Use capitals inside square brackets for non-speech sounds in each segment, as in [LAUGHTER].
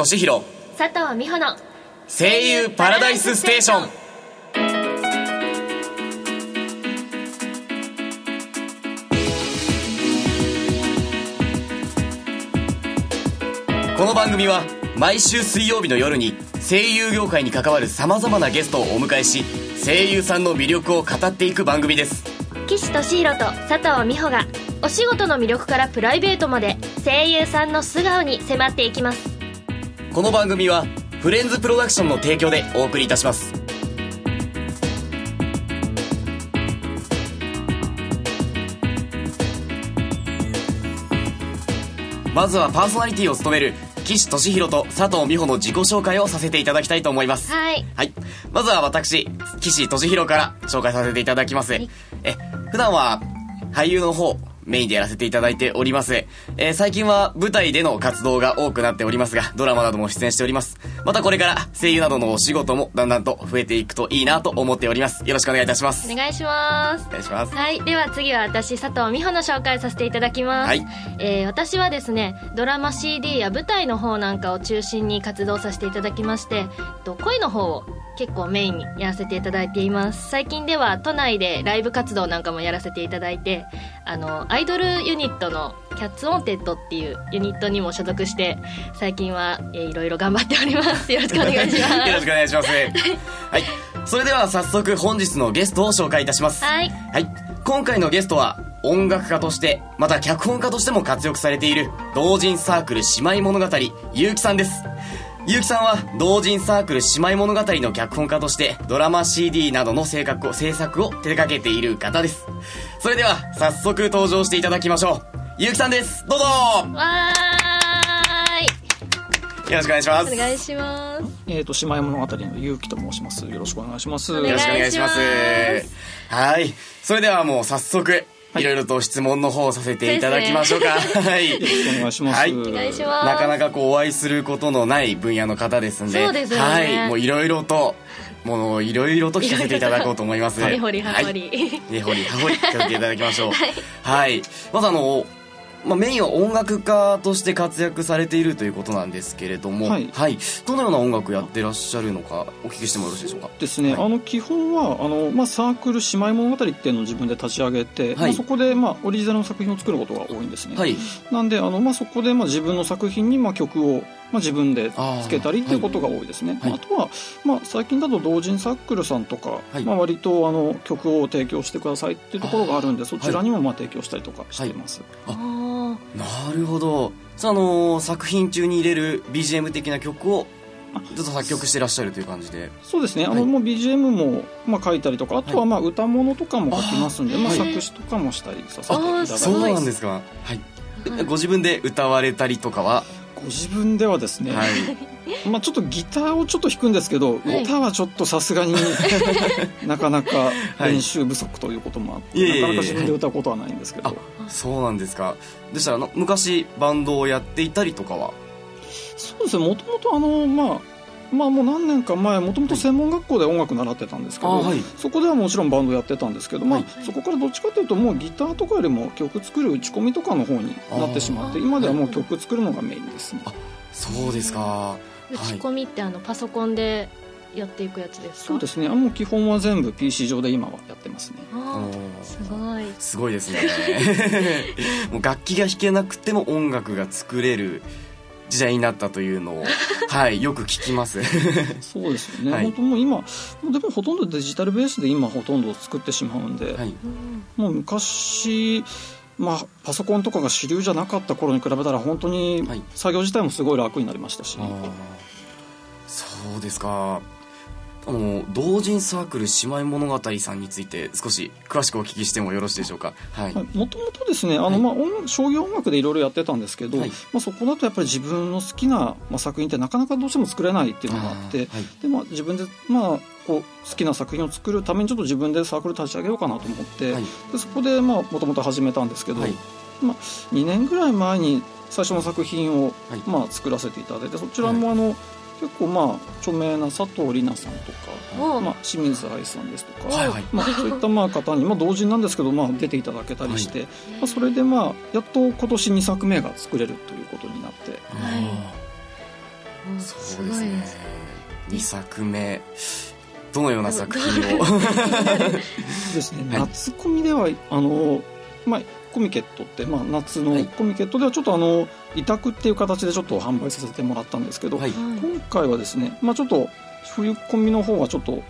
岸俊弘佐藤美穂の声優パラダイスステーション。この番組は毎週水曜日の夜に声優業界に関わる様々なゲストをお迎えし声優さんの魅力を語っていく番組です。岸俊弘と佐藤美穂がお仕事の魅力からプライベートまで声優さんの素顔に迫っていきますこの番組はフレンズプロダクションの提供でお送りいたしますまずはパーソナリティを務める岸俊弘と佐藤美穂の自己紹介をさせていただきたいと思いますはいはい。まずは私、岸俊弘から紹介させていただきます。いえ、普段は俳優の方、メインでやらせていただいております。えー最近は舞台での活動が多くなっておりますが、ドラマなども出演しております。またこれから声優などのお仕事もだんだんと増えていくといいなと思っております。よろしくお願いいたします。お願いしますお願いします。はいでは次は私佐藤美穂の紹介させていただきます、はいえー私はですねドラマ CD や舞台の方なんかを中心に活動させていただきましてえっと声の方を結構メインにやらせていただいています最近では都内でライブ活動なんかもやらせていただいてあのアイドルユニットのキャッツオンテッドっていうユニットにも所属して最近は、えーいろいろ頑張っておりますよろしくお願いしますよろしくお願いします。[LAUGHS] はい。それでは早速本日のゲストを紹介いたします。はいはい。今回のゲストは、音楽家として、また脚本家としても活躍されている、同人サークル姉妹物語、ゆうきさんです。ゆうきさんは、同人サークル姉妹物語の脚本家として、ドラマ CD などの制作を、制作を手掛けている方です。それでは、早速登場していただきましょう。ゆうきさんです。どうぞわーいよろしくお願いします。お願いしますえっ、と、姉妹物語のゆうきと申します。よろしくお願いします。よろしくお願いします。はい。それではもう早速、い。ろいろと質問の方をさせていただきましょうか。はい。お願い。します。はい。お願いします。なかなかこうお会いすることのない分野の方ですんで。そうですよね。はい。もういろいろと、もういろいろと聞かせていただこうと思います。はりほりはほり、はい。根掘り葉掘り聞かせてい。ただきましょう。はい。まずあの、まあ、メインは音楽家として活躍されているということなんですけれども、はい。どのような音楽やってらっしゃるのかお聞きしてもよろしいでしょうか？ですね、はい。あの基本はあの、まあ、サークル姉妹物語っていうのを自分で立ち上げて、はい。まあ、そこで、まあ、オリジナルの作品を作ることが多いんですね、はい。なんであの、まあ、そこで、まあ、自分の作品に、まあ、曲を、まあ、自分でつけたりっていうことが多いですね、はい。あとは、まあ、最近だと同人サークルさんとか、はい。まあ、割とあの曲を提供してくださいっていうところがあるんでそちらにもまあ提供したりとかしています、ああなるほど。さあ、あのー作品中に入れる BGM 的な曲をずっと作曲してらっしゃるという感じで。そうですね、あはい。のもう BGM も、まあ、書いたりとかあとはまあ歌物とかも書きますんで、まあ、作詞とかもしたりさせていただいてそうなんですか。はい。はい。ご自分で歌われたりとかは、ご自分ではですね、はい。まあ、ちょっとギターをちょっと弾くんですけど、い。歌はちょっとさすがに [LAUGHS] なかなか練習不足ということもあって、いえいなかなか自分で歌うことはないんですけど、あそうなんですか。でしたら、あの昔バンドをやっていたりとかは、そうですね。もともとあのまあまあもう何年か前もともと専門学校で音楽習ってたんですけど、あはい。そこではもちろんバンドやってたんですけど、まあはい。そこからどっちかというともうギターとかよりも曲作る打ち込みとかの方になってしまって今ではもう曲作るのがメインですね。そうですか。打ち込みってあのパソコンでやっていくやつですか？そうですね。あの基本は全部 PC 上で今はやってますね。すごい。すごいですね。[LAUGHS] もう楽器が弾けなくても音楽が作れる時代になったというのを、[LAUGHS] はい、よく聞きます。[LAUGHS] そうですよね、はい本当もう今もうでもほとんどデジタルベースで今ほとんど作ってしまうんで、はい。うんもう昔まあ、パソコンとかが主流じゃなかった頃に比べたら本当にはい作業自体もすごい楽になりましたし、あーそうですか。あの、同人サークル姉妹物語さんについて少し詳しくお聞きしてもよろしいでしょうか？はい。もともとですねあの、はい。まあ、音商業音楽でいろいろやってたんですけど、はい。まあ、そこだとやっぱり自分の好きな、まあ、作品ってなかなかどうしても作れないっていうのがあってで、まあ、自分で、まあ、こう好きな作品を作るためにちょっと自分でサークル立ち上げようかなと思って、はい。でそこでもともと始めたんですけど、はい。まあ、2年ぐらい前に最初の作品を、はい。まあ、作らせていただいてそちらもあの、結構まあ著名な佐藤里奈さんとか、おまあ、清水愛さんですとか、はいはい。まあ、そういったまあ方に、まあ、同人なんですけど、まあ、出ていただけたりして、まあ、それでまあやっと今年2作目が作れるということになって。はいうん。そうですすごい。ねです2作目。どのような作品を？で [LAUGHS] [LAUGHS] すね、はい。夏コミではあの、まあ、コミケットって、まあ、夏のはい。コミケットではちょっとあの委託っていう形でちょっと販売させてもらったんですけど、はい。今回はですね、まあ、ちょっと冬コミの方はちょっと、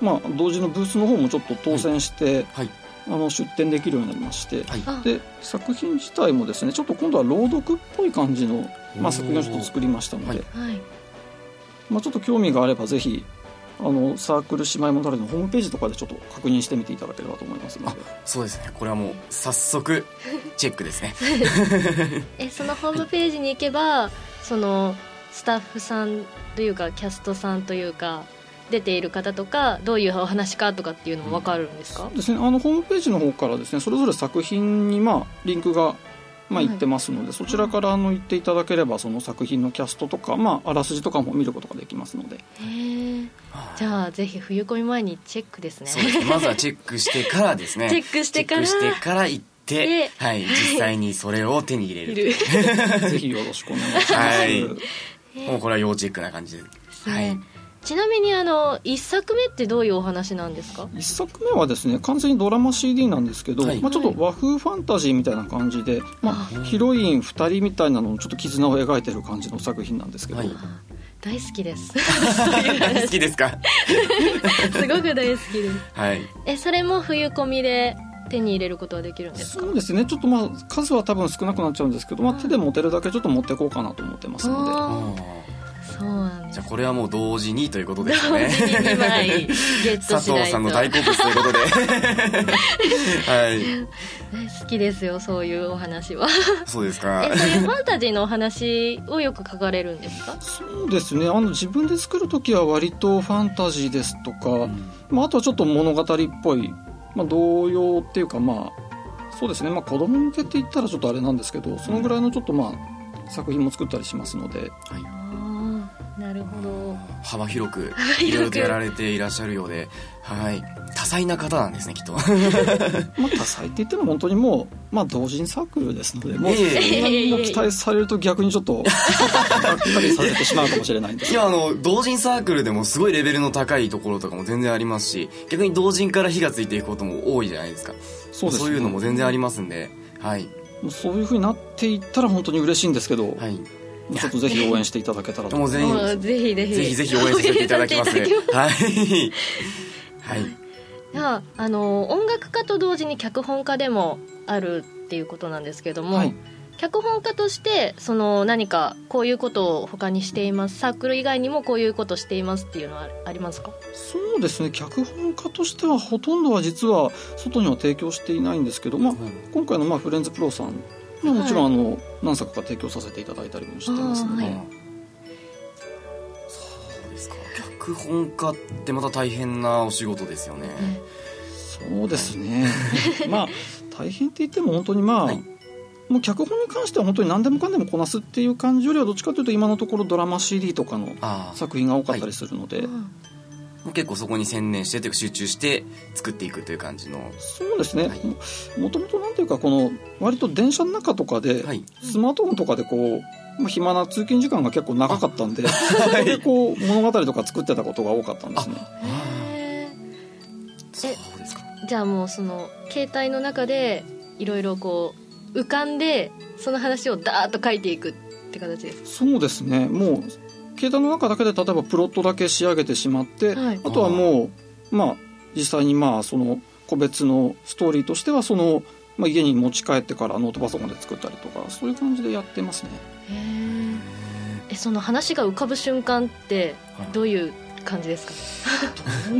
まあ、同時のブースの方もちょっと当選して、はい。あの出展できるようになりましてはい。あ。で作品自体もですねちょっと今度は朗読っぽい感じの、まあ、作品をちょっと作りましたので、はいはい。まあ、ちょっと興味があればぜひあのサークル姉妹物語のホームページとかでちょっと確認してみていただければと思いますので。そうですね。これはもう早速チェックですね。[LAUGHS] えそのホームページに行けばそのスタッフさんというかキャストさんというか出ている方とかどういうお話かとかっていうのも分かるんですか、ですね、あのホームページの方からですねそれぞれ作品に、まあ、リンクが、まあ、はい。いってますので、そちらからあの言っていただければその作品のキャストとか、まあ、あらすじとかも見ることができますので。へえじゃあぜひ冬込み前にチェックですね。そうですね。まずはチェックしてからですね。[LAUGHS] チェックしてから。チェックしてから行ってで、はい、実際にそれを手に入れいる。る [LAUGHS] [LAUGHS] ぜひよろしくお願いします、はい。もうこれは要チェックな感じで。はい。ねちなみにあの1作目ってどういうお話なんですか？一作目はですね完全にドラマ CD なんですけど、はい。まあ、ちょっと和風ファンタジーみたいな感じで、まああ、ヒロイン2人みたいなののちょっと絆を描いてる感じの作品なんですけど、はい。大好きです。大好きですか？[LAUGHS] すごく大好きです。はい。えそれも冬込みで手に入れることはできるんですか？そうですね。ちょっとまあ数は多分少なくなっちゃうんですけど、まあ、手で持てるだけちょっと持っていこうかなと思ってますのでそうなんです。ーじゃあこれはもう同時にということです同ね。時に2枚ゲット佐しないと。藤さんの大好物ということで。[LAUGHS] はい。大好きですよそういうお話は。そうですか。えそういうファンタジーのお話をよく書かれるんですか？そうですね。あの自分で作る時は割とファンタジーですとか、うん。まあ、あとはちょっと物語っぽい、まあ、童謡っていうかまあそうですね、まあ、子供向けって言ったらちょっとあれなんですけどそのぐらいのちょっとまあ作品も作ったりしますので。ああなるほど。幅広くいろいろとやられていらっしゃるようではい。多彩な方なんですねきっと。[LAUGHS] まあ、多彩って言っても本当にもう、まあ、同人サークルですのでもうそんなにも期待されると逆にちょっとがっかりさせてしまうかもしれないんです。いやあの同人サークルでもすごいレベルの高いところとかも全然ありますし逆に同人から火がついていくことも多いじゃないですか。そうですね。いうのも全然ありますんではい。もうそういうふうになっていったら本当に嬉しいんですけど、はいちょっとぜひ応援していただけたらと。もうぜひもうぜひぜひ。ぜひぜひ応援させていただきます。[LAUGHS] 応援させていただきはい。はい。じゃああの音楽家と同時に脚本家でもあるっていうことなんですけども、はい。脚本家としてその何かこういうことを他にしています。サークル以外にもこういうことしていますっていうのはありますか？そうですね。脚本家としてはほとんどは実は外には提供していないんですけど、まあ、今回のまあフレンズプロさんまあもちろんあの何作か提供させていただいたりもしてますので、そうですか。脚本家ってまた大変なお仕事ですよね、そうですね。[LAUGHS] まあ大変って言っても本当にまあ、はい。もう脚本に関しては本当に何でもかんでもこなすっていう感じよりはどっちかというと今のところドラマ CD とかの作品が多かったりするので、うん結構そこに専念してというか集中して作っていくという感じの。そうですね、はい。ももともとなんていうかこの割と電車の中とかで、はい。スマートフォンとかでこう、まあ、暇な通勤時間が結構長かったんで [LAUGHS] それでこう物語とか作ってたことが多かったんですね。へそうですか。ーじゃあもうその携帯の中でいろいろこう浮かんでその話をダーッと書いていくって形ですそうですね。もう携帯の中だけで例えばプロットだけ仕上げてしまって、はい。あとはもうまあ実際にまあその個別のストーリーとしてはその、まあ、家に持ち帰ってからノートパソコンで作ったりとかそういう感じでやってますね。えその話が浮かぶ瞬間って [LAUGHS] どういう感じですか？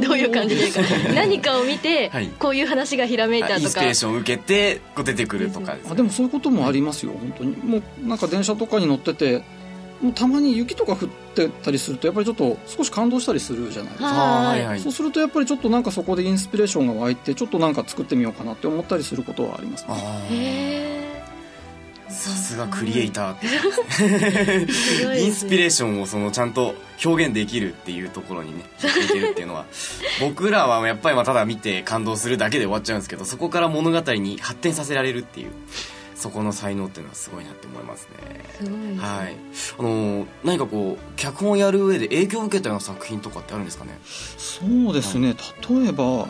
どういう感じですか？何かを見て、はい。こういう話がひらめいたあインスピとかレーションを受けてこう出てくるとかですね。あでもそういうこともありますよ本当に。もうなんか電車とかに乗っててたまに雪とか降ってたりするとやっぱりちょっと少し感動したりするじゃないですか。ははいいはい。そうするとやっぱりちょっとなんかそこでインスピレーションが湧いてちょっとなんか作ってみようかなって思ったりすることはありますね。さすがクリエイター [LAUGHS] ね。インスピレーションをそのちゃんと表現できるっていうところにねいけるっていうのは僕らはやっぱりまあただ見て感動するだけで終わっちゃうんですけどそこから物語に発展させられるっていうそこの才能っていうのはすごいなって思いますね。すごいですね。はい。あの何かこう脚本をやる上で影響を受けたような作品とかってあるんですかね？そうですね、例えば、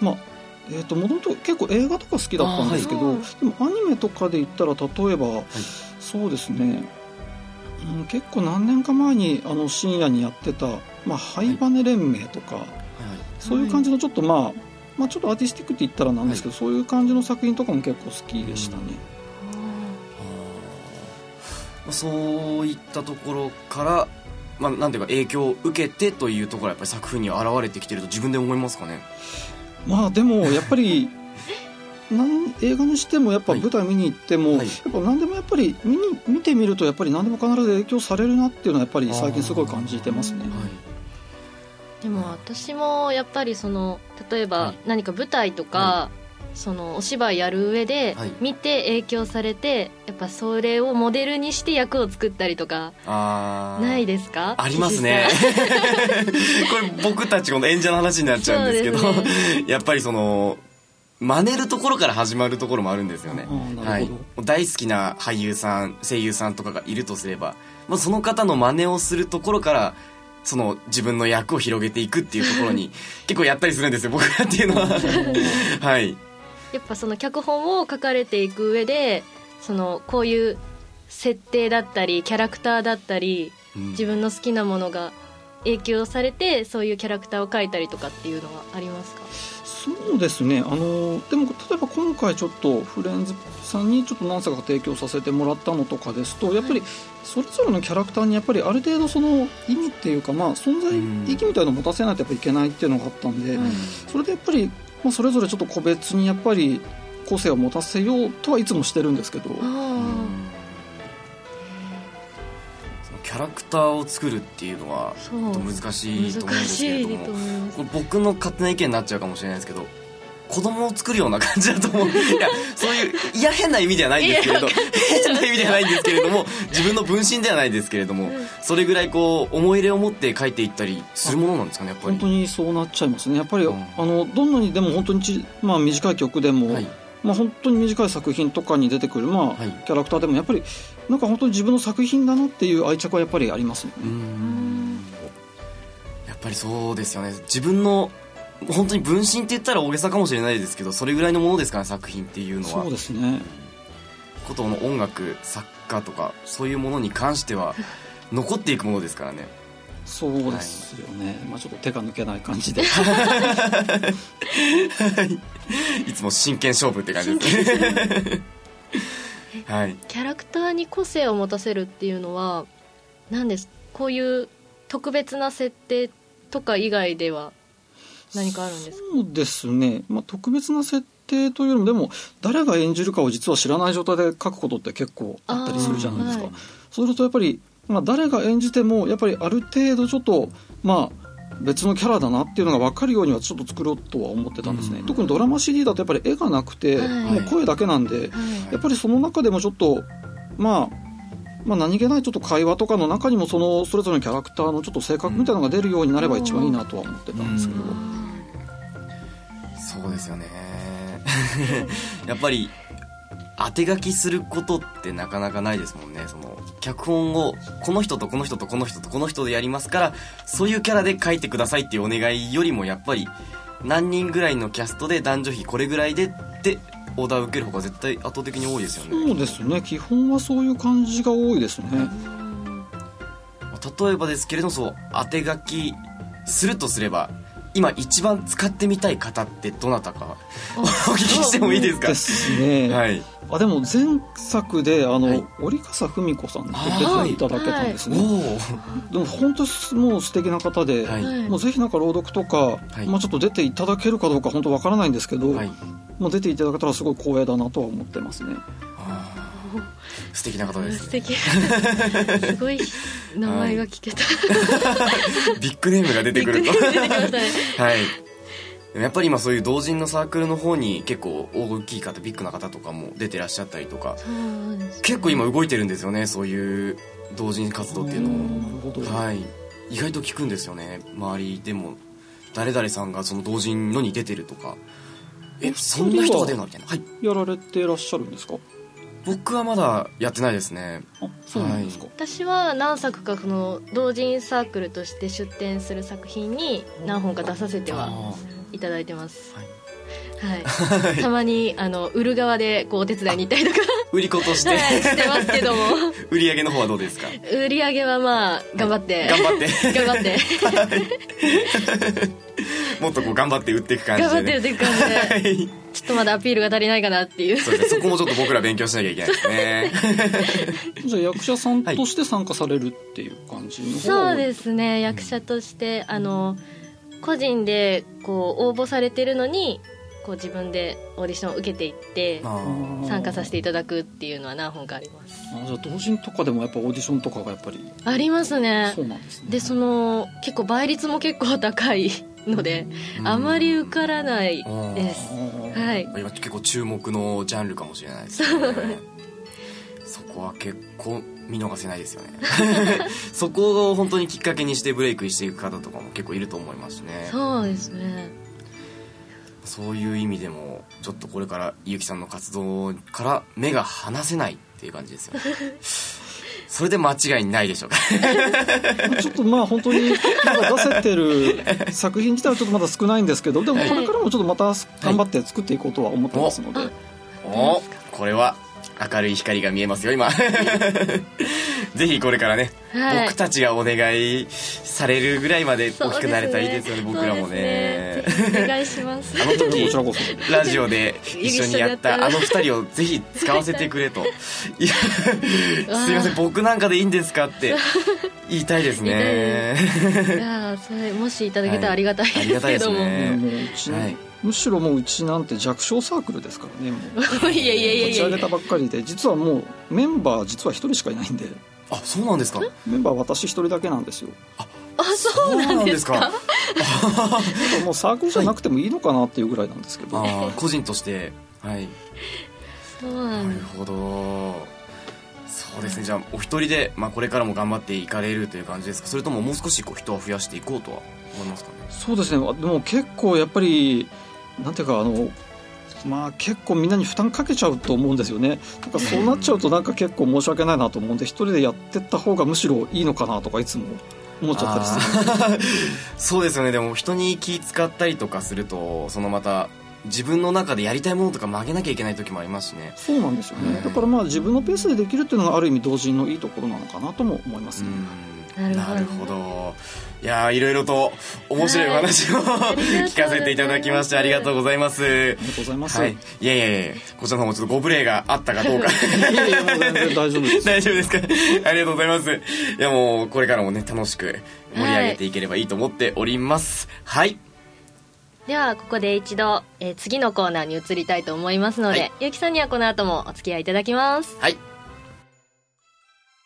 まあえー、ともともと結構映画とか好きだったんですけど、あはい。でもアニメとかで言ったら例えば、そうですね、うん、結構何年か前にあの深夜にやってた「まあ、ハイバネ連盟」とか、はい。そういう感じのちょっとまあ、まあちょっとアーティスティックって言ったらなんですけど、そういう感じの作品とかも結構好きでしたね、あー。そういったところから、まあ、なんていうか影響を受けてというところはやっぱり作品に現れてきてると自分で思いますかね？まあでもやっぱり [LAUGHS] なん映画にしてもやっぱはい。舞台見に行っても、はい。やっぱ何でもやっぱり見に見てみるとやっぱり何でも必ず影響されるなっていうのはやっぱり最近すごい感じてますね。あーでも私もやっぱりその例えばはい。何か舞台とか、はそのお芝居やる上ではい。見て影響されてやっぱそれをモデルにして役を作ったりとかないですか？ありますね。[LAUGHS] これ僕たちこの演者の話になっちゃうんですけどそうでやっぱりその真似るところから始まるところもあるんですよね。はい、大好きな俳優さん声優さんとかがいるとすれば、まあ、その方の真似をするところからその自分の役を広げていくっていうところに [LAUGHS] 結構やったりするんですよ僕らっていうのは。はい。やっぱその脚本を書かれていく上でそのこういう設定だったりキャラクターだったりうん。自分の好きなものが影響されてそういうキャラクターを描いたりとかっていうのはありますか？そうですね。あのでも例えば今回ちょっとフレンズさんにちょっと何作か提供させてもらったのとかですとやっぱりそれぞれのキャラクターにやっぱりある程度その意味っていうかまあ存在うん意義みたいなのを持たせないとやっぱいけないっていうのがあったんで、うんそれでやっぱり、まあ、それぞれちょっと個別にやっぱり個性を持たせようとはいつもしてるんですけど、クターを作るっていうのはちょっと難しいと思うん難ですけれども僕の勝手な意見になっちゃうかもしれないですけど子供を作るような感じだと思う。[LAUGHS] いやそういういや変な意味ではないんですけれど変な意味ではないんですけれども自分の分身ではないですけれどもそれぐらいこう思い入れを持って書いていったりするものなんですかねやっぱり。本当にそうなっちゃいますね。やっぱり、うん。あのどんなにでも本当にち、まあ、短い曲でも、はいまあ、本当に短い作品とかに出てくる、まあはい。キャラクターでもやっぱりなんか本当に自分の作品だなっていう愛着はやっぱりありますね、やっぱりそうですよね。自分の本当に分身って言ったら大げさかもしれないですけどそれぐらいのものですから作品っていうのは。そうですね。ことの音楽作家とかそういうものに関しては残っていくものですからねそうですよね、まあ、ちょっと手が抜けない感じで。い。[LAUGHS] つも真剣勝負って感じです。ねはい。キャラクターに個性を持たせるっていうのは何です？こういう特別な設定とか以外では何かあるんですか？そうですね、まあ、特別な設定というよりもでも誰が演じるかを実は知らない状態で書くことって結構あったりするじゃないですか、そうするとやっぱり、まあ、誰が演じてもやっぱりある程度ちょっとまあ別のキャラだなっていうのが分かるようにはちょっと作ろうとは思ってたんですね、うん。特にドラマ CD だとやっぱり絵がなくて、はい。もう声だけなんで、はい。やっぱりその中でもちょっと、まあ、まあ何気ないちょっと会話とかの中にもそのそれぞれのキャラクターのちょっと性格みたいなのが出るようになれば一番いいなとは思ってたんですけど、そうですよね。[LAUGHS] やっぱり当て書きすることってなかなかないですもんね。その脚本をこの人とこの人とこの人とこの人でやりますからそういうキャラで書いてくださいっていうお願いよりもやっぱり何人ぐらいのキャストで男女比これぐらいでってオーダーを受ける方が絶対圧倒的に多いですよね。そうですね。基本はそういう感じが多いですね、例えばですけれどもそう当て書きするとすれば今一番使ってみたい方ってどなたか？お聞きしてもいいですか？ですね、はい。あでも前作であの、はい。折笠文子さんに出ていただけたんですおね、おでも本当にもう素敵な方で、はい。はいもうぜひなんか朗読とか、い。まあ、ちょっと出ていただけるかどうか本当わからないんですけど、はい。もう出ていただけたらすごい光栄だなとは思ってますね。あー [LAUGHS] 素敵な方です素ね敵。すごい名前が聞けた、ビッグネームが出てくると。はい。でもやっぱり今そういう同人のサークルの方に結構大きい方ビッグな方とかも出てらっしゃったりとかそうです結構今動いてるんですよねそういう同人活動っていうのなるもほど、はい。意外と聞くんですよね周りでも。誰々さんがその同人のに出てるとか。えおそんな人が出るのみたいな。はい。やられてらっしゃるんですか？僕はまだやってないですね。あそうなんですか、私は何作かその同人サークルとして出展する作品に何本か出させてはあいただいてます。はい。はい、たまにあの売る側でこうお手伝いに行ったりとか。ー売り子として、はいしてますけども。[LAUGHS] 売り上げの方はどうですか？売り上げはまあ頑張って、頑張って。頑張って [LAUGHS] もっとこう頑張って売っていく感じ頑張で、ね、ってるっていう感じで。はい。ちょっとまだアピールが足りないかなっていう。そうですね。そこもちょっと僕ら勉強しなきゃいけないですね。[LAUGHS] じゃあ役者さんとして参加されるっていう感じのそうですね。役者としてあの個人でこう応募されてるのにこう自分でオーディションを受けていって参加させていただくっていうのは何本かあります。あじゃあ同人とかでもやっぱオーディションとかがやっぱり。ありますね。そうなんですね。でその結構倍率も結構高いのでうん。あまり受からないです。はい。今結構注目のジャンルかもしれないですね。そこは結構見逃せないですよね。[LAUGHS] そこを本当にきっかけにしてブレイクしていく方とかも結構いると思いますね。そうですね。そういう意味でもちょっとこれからゆきさんの活動から目が離せないっていう感じですよね [LAUGHS] それで間違いないでしょうか。[LAUGHS] ちょっとまあ本当にまだ出せてる作品自体はちょっとまだ少ないんですけどでもこれからもちょっとまた頑張って作っていこうとは思ってますので、おこれは明るい光が見えますよ今ぜひこれからね、はい僕たちがお願いされるぐらいまで大きくなれたらいいですよね僕らもね。ね。お願いします。あの時 [LAUGHS] こちらこ。そラジオで一緒にやったあの二人をぜひ使わせてくれと。いやすいません僕なんかでいいんですかって言いたいですね。いやーそれもしいただけたらありがたいはいありがたいですですけども、ねねもううち、はい。むしろもううちなんて弱小サークルですからねもう。[LAUGHS] いやいやいやいやいや。立ち上げたばっかりで実はもうメンバー実は一人しかいないんで。あそうなんですか。メンバー私一人だけなんですよ。あそうなんですか？もう [LAUGHS] サークルじゃなくてもいいのかなっていうぐらいなんですけど、あー個人として。はい。そうななんるほど。そうですね。じゃあお一人で、まあ、これからも頑張っていかれるという感じですか？それとももう少しこう人を増やしていこうとは思いますかね？そうですね。でも結構やっぱりなんていうかあのまあ結構みんなに負担かけちゃうと思うんですよね。なんかそうなっちゃうとなんか結構申し訳ないなと思うんで一人でやってった方がむしろいいのかなとかいつも思っちゃったりする。[LAUGHS] そうですよね。でも人に気使ったりとかするとそのまた自分の中でやりたいものとか曲げなきゃいけない時もありますしね。そうなんですよね、うん。だからまあ自分のペースでできるっていうのがある意味同人のいいところなのかなとも思いますね、うんなるほどいやーいろいろと面白いお話を、聞かせていただきましてありがとうございます。ありがとうございます、はい、いやいやいやこちらの方もちょっとご無礼があったかどうか。[LAUGHS] いやいやもう全然大丈夫です。大丈夫ですか？ありがとうございます。いやもうこれからもね楽しく盛り上げていければいいと思っております。はい。ではここで一度、えー次のコーナーに移りたいと思いますので、はい。ゆきさんにはこの後もお付き合いいただきます。はい